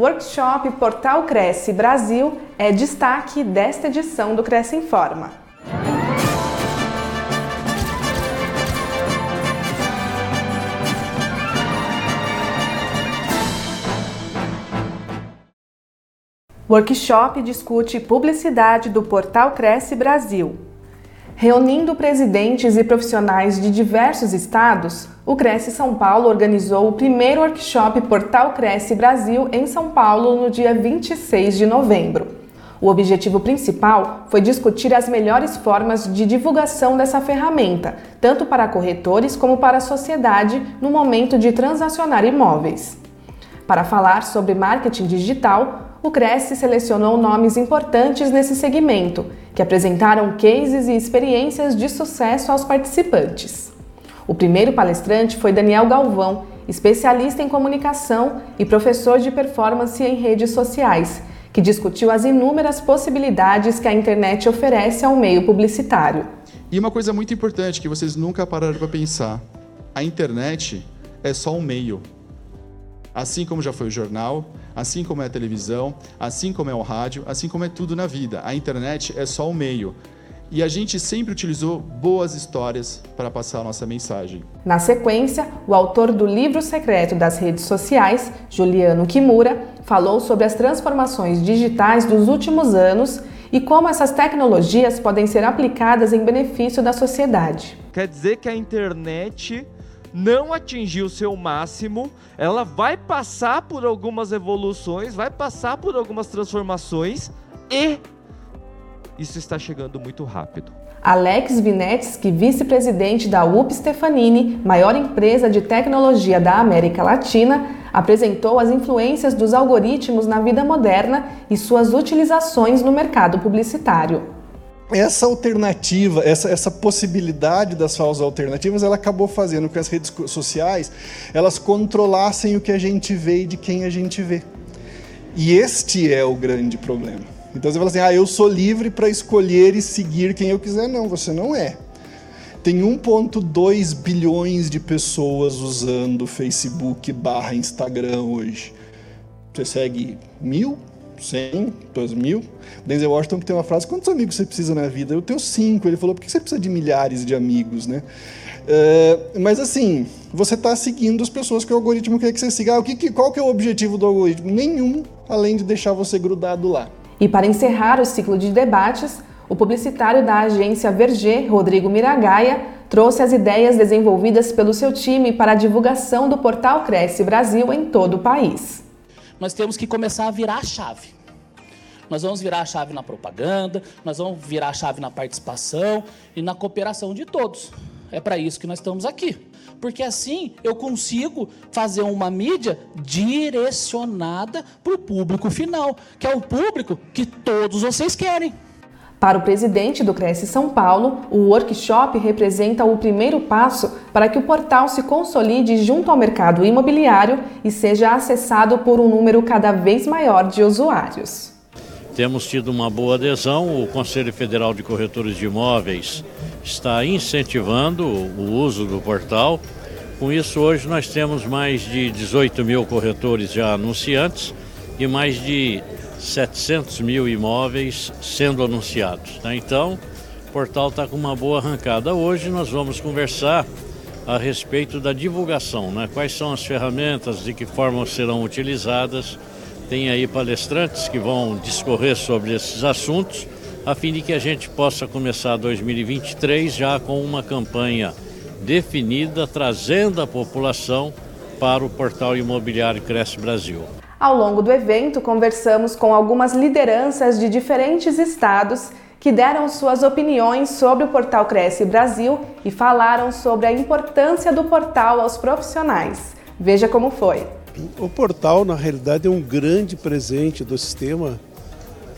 Workshop Portal Cresce Brasil é destaque desta edição do Cresce Informa. Workshop discute publicidade do portal Cresce Brasil. Reunindo presidentes e profissionais de diversos estados, o Cresce São Paulo organizou o primeiro workshop Portal Cresce Brasil em São Paulo no dia 26 de novembro. O objetivo principal foi discutir as melhores formas de divulgação dessa ferramenta, tanto para corretores como para a sociedade no momento de transacionar imóveis. Para falar sobre marketing digital, o Cresce selecionou nomes importantes nesse segmento, que apresentaram cases e experiências de sucesso aos participantes. O primeiro palestrante foi Daniel Galvão, especialista em comunicação e professor de performance em redes sociais, que discutiu as inúmeras possibilidades que a internet oferece ao meio publicitário. E uma coisa muito importante que vocês nunca pararam para pensar: a internet é só um meio. Assim como já foi o jornal, assim como é a televisão, assim como é o rádio, assim como é tudo na vida. A internet é só o meio. E a gente sempre utilizou boas histórias para passar a nossa mensagem. Na sequência, o autor do livro secreto das redes sociais, Juliano Kimura, falou sobre as transformações digitais dos últimos anos e como essas tecnologias podem ser aplicadas em benefício da sociedade. Quer dizer que a internet não atingiu o seu máximo, ela vai passar por algumas evoluções, vai passar por algumas transformações e isso está chegando muito rápido. Alex Vinetsky, vice-presidente da UP Stefanini, maior empresa de tecnologia da América Latina, apresentou as influências dos algoritmos na vida moderna e suas utilizações no mercado publicitário essa alternativa, essa, essa possibilidade das falsas alternativas, ela acabou fazendo com que as redes sociais elas controlassem o que a gente vê e de quem a gente vê. E este é o grande problema. Então você fala assim, ah, eu sou livre para escolher e seguir quem eu quiser. Não, você não é. Tem 1,2 bilhões de pessoas usando Facebook barra Instagram hoje. Você segue mil? 100, 2 mil. Denzel Washington que tem uma frase: quantos amigos você precisa na vida? Eu tenho cinco. Ele falou: por que você precisa de milhares de amigos, né? É, mas assim, você está seguindo as pessoas que o algoritmo quer que você siga. Ah, o que, qual que é o objetivo do algoritmo? Nenhum, além de deixar você grudado lá. E para encerrar o ciclo de debates, o publicitário da agência Verger, Rodrigo Miragaia, trouxe as ideias desenvolvidas pelo seu time para a divulgação do portal Cresce Brasil em todo o país nós temos que começar a virar a chave. Nós vamos virar a chave na propaganda, nós vamos virar a chave na participação e na cooperação de todos. É para isso que nós estamos aqui. Porque assim eu consigo fazer uma mídia direcionada para o público final, que é o público que todos vocês querem. Para o presidente do Cresce São Paulo, o workshop representa o primeiro passo para que o portal se consolide junto ao mercado imobiliário e seja acessado por um número cada vez maior de usuários. Temos tido uma boa adesão, o Conselho Federal de Corretores de Imóveis está incentivando o uso do portal. Com isso, hoje nós temos mais de 18 mil corretores já anunciantes e mais de 700 mil imóveis sendo anunciados. Né? Então, o portal está com uma boa arrancada. Hoje nós vamos conversar a respeito da divulgação, né? quais são as ferramentas, de que forma serão utilizadas. Tem aí palestrantes que vão discorrer sobre esses assuntos, a fim de que a gente possa começar 2023 já com uma campanha definida, trazendo a população para o portal imobiliário Cresce Brasil. Ao longo do evento, conversamos com algumas lideranças de diferentes estados que deram suas opiniões sobre o portal Cresce Brasil e falaram sobre a importância do portal aos profissionais. Veja como foi. O portal, na realidade, é um grande presente do sistema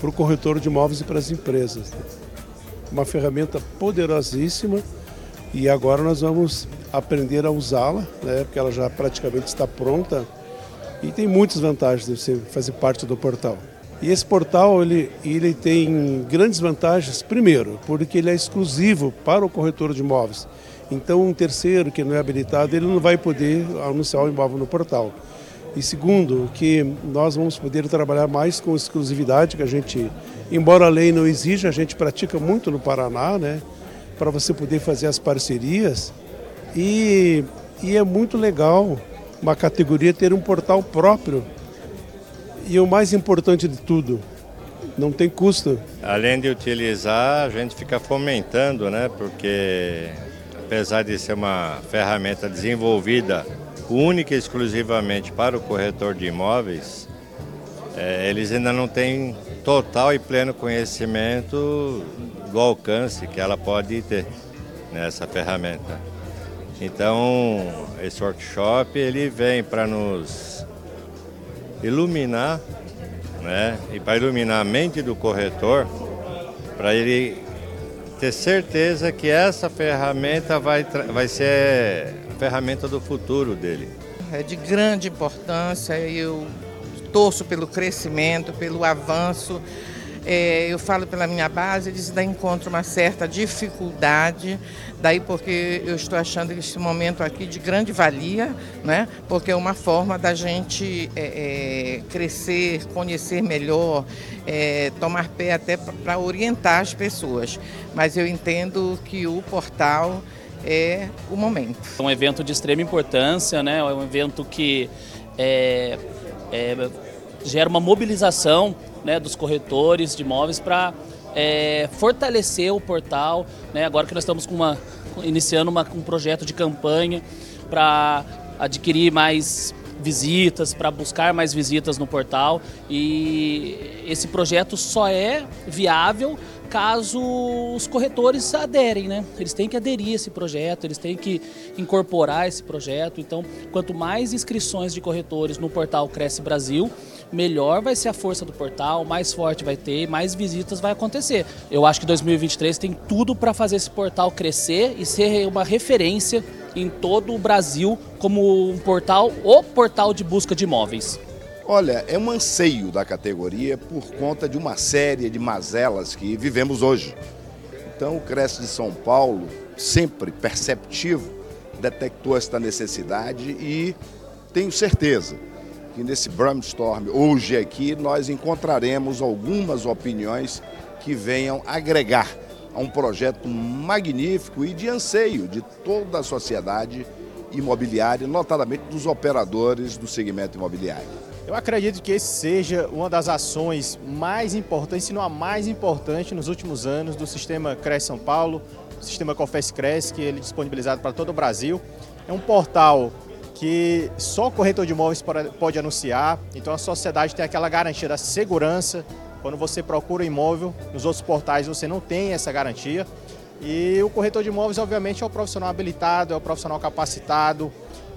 para o corretor de imóveis e para as empresas. Uma ferramenta poderosíssima e agora nós vamos aprender a usá-la, né, porque ela já praticamente está pronta e tem muitas vantagens de você fazer parte do portal. E esse portal ele, ele tem grandes vantagens, primeiro, porque ele é exclusivo para o corretor de imóveis. Então, um terceiro que não é habilitado, ele não vai poder anunciar o imóvel no portal. E segundo, que nós vamos poder trabalhar mais com exclusividade, que a gente, embora a lei não exija, a gente pratica muito no Paraná, né? Para você poder fazer as parcerias. E, e é muito legal uma categoria ter um portal próprio. E o mais importante de tudo, não tem custo. Além de utilizar, a gente fica fomentando, né? Porque apesar de ser uma ferramenta desenvolvida única e exclusivamente para o corretor de imóveis, é, eles ainda não têm total e pleno conhecimento do alcance que ela pode ter nessa ferramenta. Então, esse workshop ele vem para nos iluminar, né, e para iluminar a mente do corretor, para ele ter certeza que essa ferramenta vai, vai ser ferramenta do futuro dele. É de grande importância, eu torço pelo crescimento, pelo avanço. É, eu falo pela minha base, eles ainda encontram uma certa dificuldade, daí porque eu estou achando esse momento aqui de grande valia, né? porque é uma forma da gente é, é, crescer, conhecer melhor, é, tomar pé até para orientar as pessoas. Mas eu entendo que o portal é o momento. É um evento de extrema importância, né? é um evento que é, é, gera uma mobilização né, dos corretores de imóveis para é, fortalecer o portal. Né? Agora que nós estamos com uma, iniciando uma, um projeto de campanha para adquirir mais visitas, para buscar mais visitas no portal. E esse projeto só é viável caso os corretores aderem, né? Eles têm que aderir a esse projeto, eles têm que incorporar esse projeto. Então, quanto mais inscrições de corretores no portal Cresce Brasil, melhor vai ser a força do portal, mais forte vai ter, mais visitas vai acontecer. Eu acho que 2023 tem tudo para fazer esse portal crescer e ser uma referência em todo o Brasil como um portal, o portal de busca de imóveis. Olha, é um anseio da categoria por conta de uma série de mazelas que vivemos hoje. Então, o Cresce de São Paulo, sempre perceptivo, detectou esta necessidade e tenho certeza que nesse brainstorm hoje aqui nós encontraremos algumas opiniões que venham agregar a um projeto magnífico e de anseio de toda a sociedade imobiliária, notadamente dos operadores do segmento imobiliário. Eu acredito que esse seja uma das ações mais importantes, se não a mais importante nos últimos anos do sistema Cresce São Paulo, o sistema Confesse Cresce, que ele é disponibilizado para todo o Brasil. É um portal que só o corretor de imóveis pode anunciar, então a sociedade tem aquela garantia da segurança. Quando você procura um imóvel, nos outros portais você não tem essa garantia. E o corretor de imóveis, obviamente, é o profissional habilitado, é o profissional capacitado,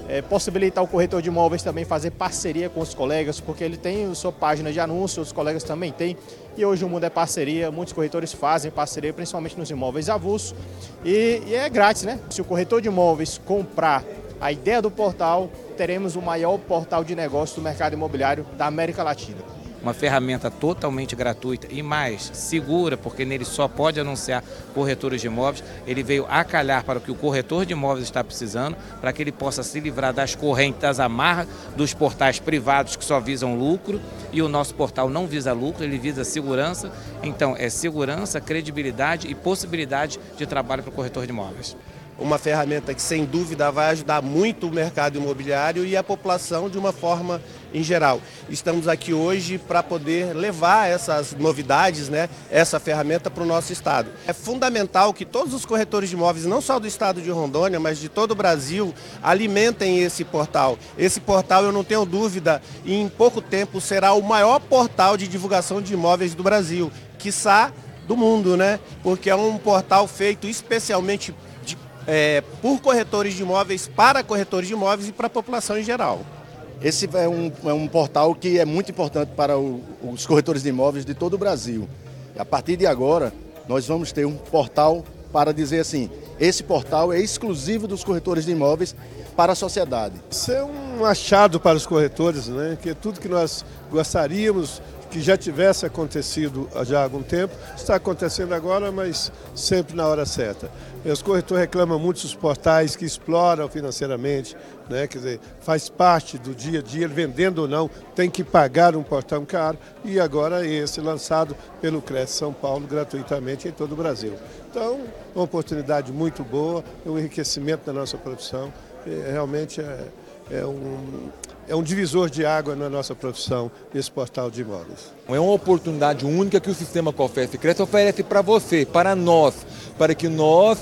é, possibilitar o corretor de imóveis também fazer parceria com os colegas, porque ele tem sua página de anúncio, os colegas também têm. E hoje o mundo é parceria, muitos corretores fazem parceria, principalmente nos imóveis avulsos. E, e é grátis, né? Se o corretor de imóveis comprar a ideia do portal, teremos o maior portal de negócio do mercado imobiliário da América Latina uma ferramenta totalmente gratuita e mais segura, porque nele só pode anunciar corretores de imóveis. Ele veio a calhar para o que o corretor de imóveis está precisando, para que ele possa se livrar das correntes, das amarras dos portais privados que só visam lucro e o nosso portal não visa lucro, ele visa segurança. Então, é segurança, credibilidade e possibilidade de trabalho para o corretor de imóveis uma ferramenta que sem dúvida vai ajudar muito o mercado imobiliário e a população de uma forma em geral. Estamos aqui hoje para poder levar essas novidades, né, essa ferramenta para o nosso estado. É fundamental que todos os corretores de imóveis, não só do estado de Rondônia, mas de todo o Brasil, alimentem esse portal. Esse portal, eu não tenho dúvida, em pouco tempo será o maior portal de divulgação de imóveis do Brasil, quiçá do mundo, né? Porque é um portal feito especialmente é, por corretores de imóveis, para corretores de imóveis e para a população em geral. Esse é um, é um portal que é muito importante para o, os corretores de imóveis de todo o Brasil. E a partir de agora, nós vamos ter um portal para dizer assim, esse portal é exclusivo dos corretores de imóveis para a sociedade. Isso é um achado para os corretores, né? que é tudo que nós gostaríamos que já tivesse acontecido já há algum tempo, está acontecendo agora, mas sempre na hora certa. Os corretores reclamam muito dos portais que exploram financeiramente, né? quer dizer, faz parte do dia a dia, vendendo ou não, tem que pagar um portão caro, e agora esse lançado pelo Cresce São Paulo gratuitamente em todo o Brasil. Então, uma oportunidade muito boa, um enriquecimento da nossa profissão, realmente é, é um, é um divisor de água na nossa profissão, esse portal de imóveis. É uma oportunidade única que o sistema Confesse Cresce oferece para você, para nós, para que nós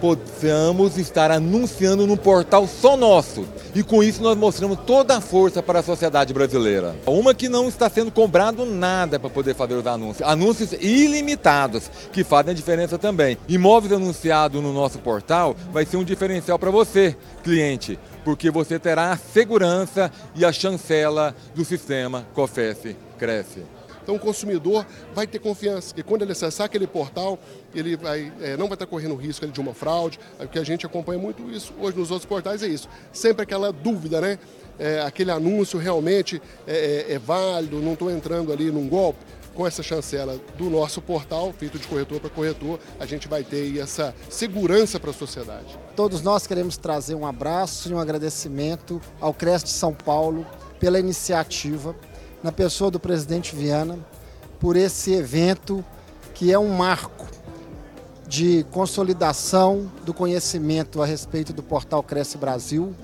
possamos estar anunciando num portal só nosso. E com isso nós mostramos toda a força para a sociedade brasileira. Uma que não está sendo cobrado nada para poder fazer os anúncios. Anúncios ilimitados, que fazem a diferença também. Imóveis anunciados no nosso portal vai ser um diferencial para você, cliente porque você terá a segurança e a chancela do sistema COFES Cresce. Então o consumidor vai ter confiança que quando ele acessar aquele portal, ele vai, é, não vai estar correndo risco de uma fraude, é, que a gente acompanha muito isso hoje nos outros portais é isso. Sempre aquela dúvida, né? É, aquele anúncio realmente é, é, é válido, não estou entrando ali num golpe com essa chancela do nosso portal, feito de corretor para corretor, a gente vai ter essa segurança para a sociedade. Todos nós queremos trazer um abraço e um agradecimento ao CRES de São Paulo pela iniciativa, na pessoa do presidente Viana, por esse evento que é um marco de consolidação do conhecimento a respeito do portal Cresce Brasil,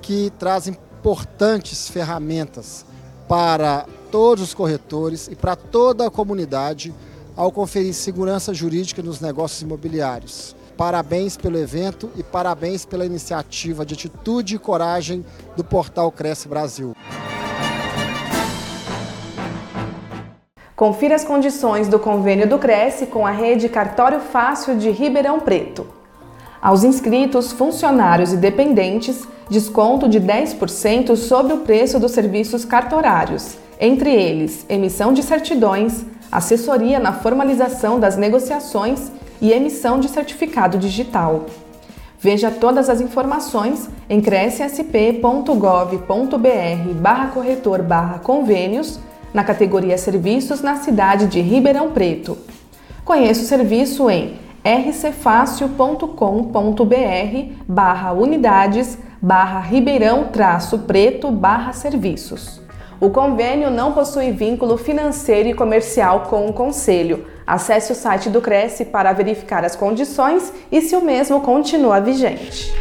que traz importantes ferramentas para todos os corretores e para toda a comunidade ao conferir segurança jurídica nos negócios imobiliários. Parabéns pelo evento e parabéns pela iniciativa de atitude e coragem do portal Cresce Brasil. Confira as condições do convênio do Cresce com a rede Cartório Fácil de Ribeirão Preto. Aos inscritos, funcionários e dependentes, desconto de 10% sobre o preço dos serviços cartorários, entre eles emissão de certidões, assessoria na formalização das negociações e emissão de certificado digital. Veja todas as informações em crescsp.gov.br barra corretor barra convênios na categoria Serviços na cidade de Ribeirão Preto. Conheça o serviço em rcfácil.com.br barra unidades barra ribeirão traço preto barra serviços. O convênio não possui vínculo financeiro e comercial com o Conselho. Acesse o site do Cresce para verificar as condições e se o mesmo continua vigente.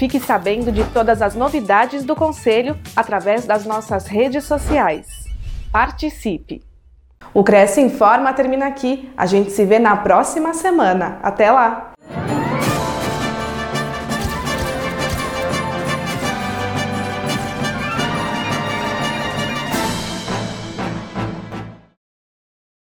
Fique sabendo de todas as novidades do Conselho através das nossas redes sociais. Participe! O Cresce Informa termina aqui. A gente se vê na próxima semana. Até lá!